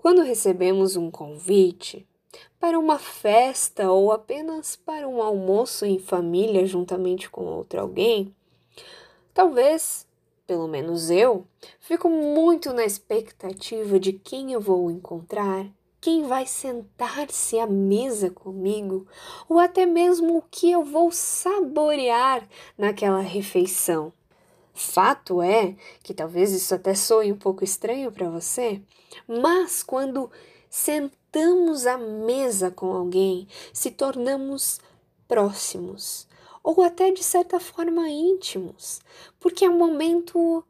Quando recebemos um convite para uma festa ou apenas para um almoço em família juntamente com outro alguém, talvez, pelo menos eu, fico muito na expectativa de quem eu vou encontrar, quem vai sentar-se à mesa comigo, ou até mesmo o que eu vou saborear naquela refeição. Fato é que talvez isso até soe um pouco estranho para você, mas quando sentamos à mesa com alguém, se tornamos próximos ou até de certa forma íntimos, porque é um momento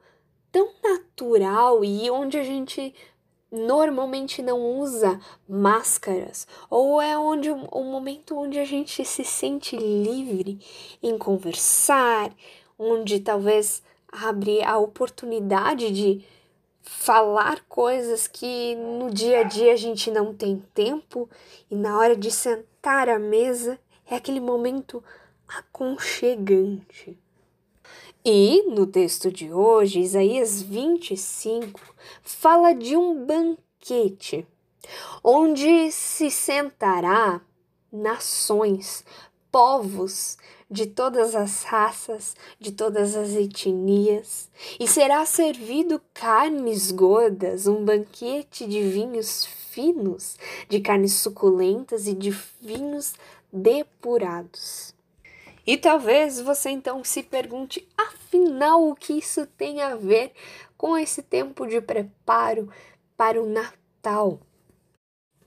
tão natural e onde a gente normalmente não usa máscaras, ou é onde o momento onde a gente se sente livre em conversar, onde talvez abre a oportunidade de falar coisas que no dia a dia a gente não tem tempo e na hora de sentar à mesa é aquele momento aconchegante. E no texto de hoje, Isaías 25 fala de um banquete onde se sentará nações, povos de todas as raças, de todas as etnias, e será servido carnes gordas, um banquete de vinhos finos, de carnes suculentas e de vinhos depurados. E talvez você então se pergunte, afinal, o que isso tem a ver com esse tempo de preparo para o Natal?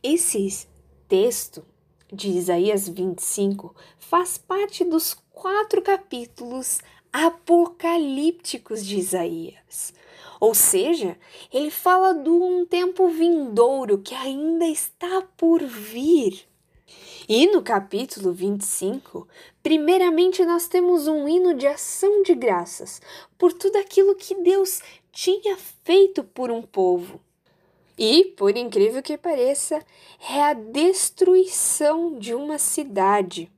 Esse texto de Isaías 25 faz parte dos quatro capítulos apocalípticos de Isaías. Ou seja, ele fala de um tempo vindouro que ainda está por vir. E no capítulo 25, primeiramente nós temos um hino de ação de graças por tudo aquilo que Deus tinha feito por um povo. E, por incrível que pareça, é a destruição de uma cidade.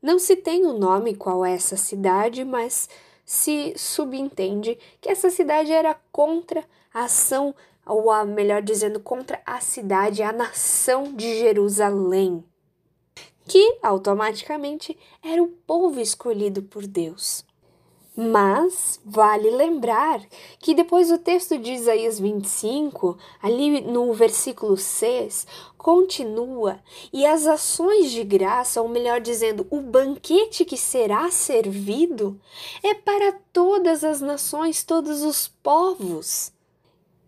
Não se tem o um nome qual é essa cidade, mas se subentende que essa cidade era contra a ação, ou a, melhor dizendo, contra a cidade, a nação de Jerusalém, que automaticamente era o povo escolhido por Deus. Mas vale lembrar que depois o texto de Isaías 25, ali no versículo 6, continua e as ações de graça, ou melhor dizendo, o banquete que será servido, é para todas as nações, todos os povos.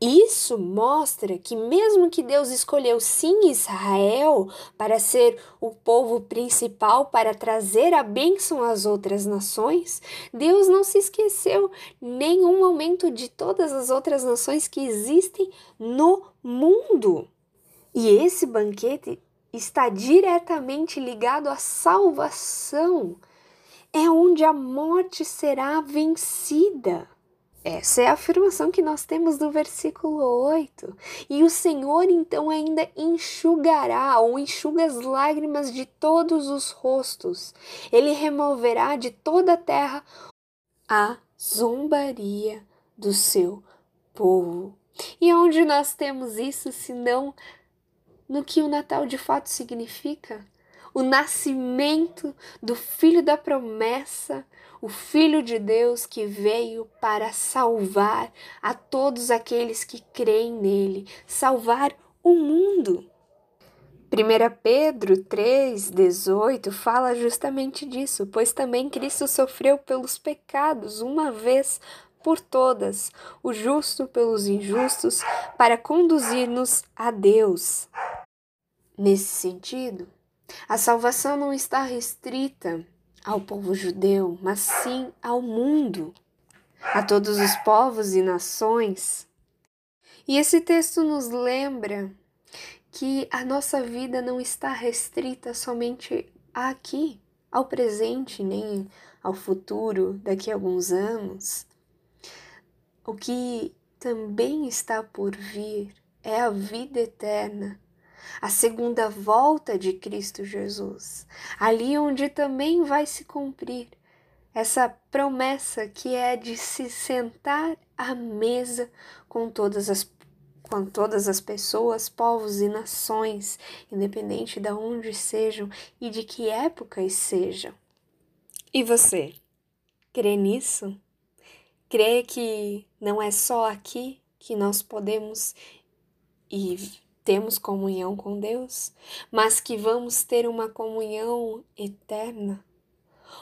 Isso mostra que, mesmo que Deus escolheu sim Israel para ser o povo principal, para trazer a bênção às outras nações, Deus não se esqueceu nenhum momento de todas as outras nações que existem no mundo. E esse banquete está diretamente ligado à salvação. É onde a morte será vencida. Essa é a afirmação que nós temos no versículo 8. E o Senhor então ainda enxugará ou enxuga as lágrimas de todos os rostos. Ele removerá de toda a terra a zombaria do seu povo. E onde nós temos isso, senão no que o Natal de fato significa? O nascimento do Filho da promessa, o Filho de Deus que veio para salvar a todos aqueles que creem nele, salvar o mundo. 1 Pedro 3,18 fala justamente disso, pois também Cristo sofreu pelos pecados uma vez por todas, o justo pelos injustos, para conduzir-nos a Deus. Nesse sentido, a salvação não está restrita ao povo judeu, mas sim ao mundo, a todos os povos e nações. E esse texto nos lembra que a nossa vida não está restrita somente aqui, ao presente, nem ao futuro, daqui a alguns anos. O que também está por vir é a vida eterna a segunda volta de Cristo Jesus, ali onde também vai se cumprir essa promessa que é de se sentar à mesa com todas as com todas as pessoas, povos e nações, independente de onde sejam e de que época sejam. E você, crê nisso? Crê que não é só aqui que nós podemos e temos comunhão com Deus, mas que vamos ter uma comunhão eterna?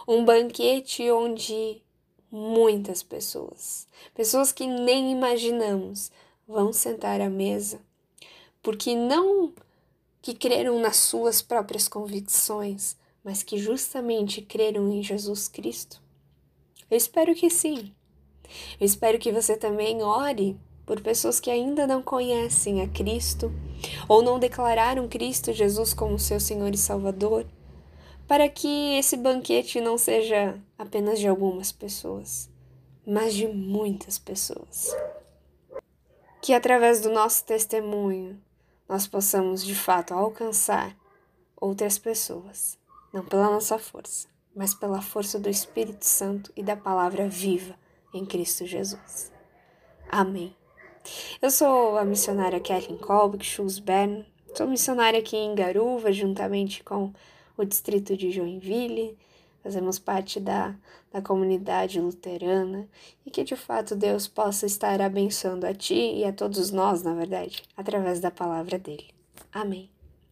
Um banquete onde muitas pessoas, pessoas que nem imaginamos, vão sentar à mesa, porque não que creram nas suas próprias convicções, mas que justamente creram em Jesus Cristo? Eu espero que sim. Eu espero que você também ore por pessoas que ainda não conhecem a Cristo ou não declararam Cristo Jesus como seu Senhor e Salvador, para que esse banquete não seja apenas de algumas pessoas, mas de muitas pessoas. Que através do nosso testemunho nós possamos de fato alcançar outras pessoas, não pela nossa força, mas pela força do Espírito Santo e da palavra viva em Cristo Jesus. Amém. Eu sou a missionária Kathleen Kolbeck Schulzbern, sou missionária aqui em Garuva, juntamente com o distrito de Joinville, fazemos parte da, da comunidade luterana e que de fato Deus possa estar abençoando a ti e a todos nós, na verdade, através da palavra dele. Amém.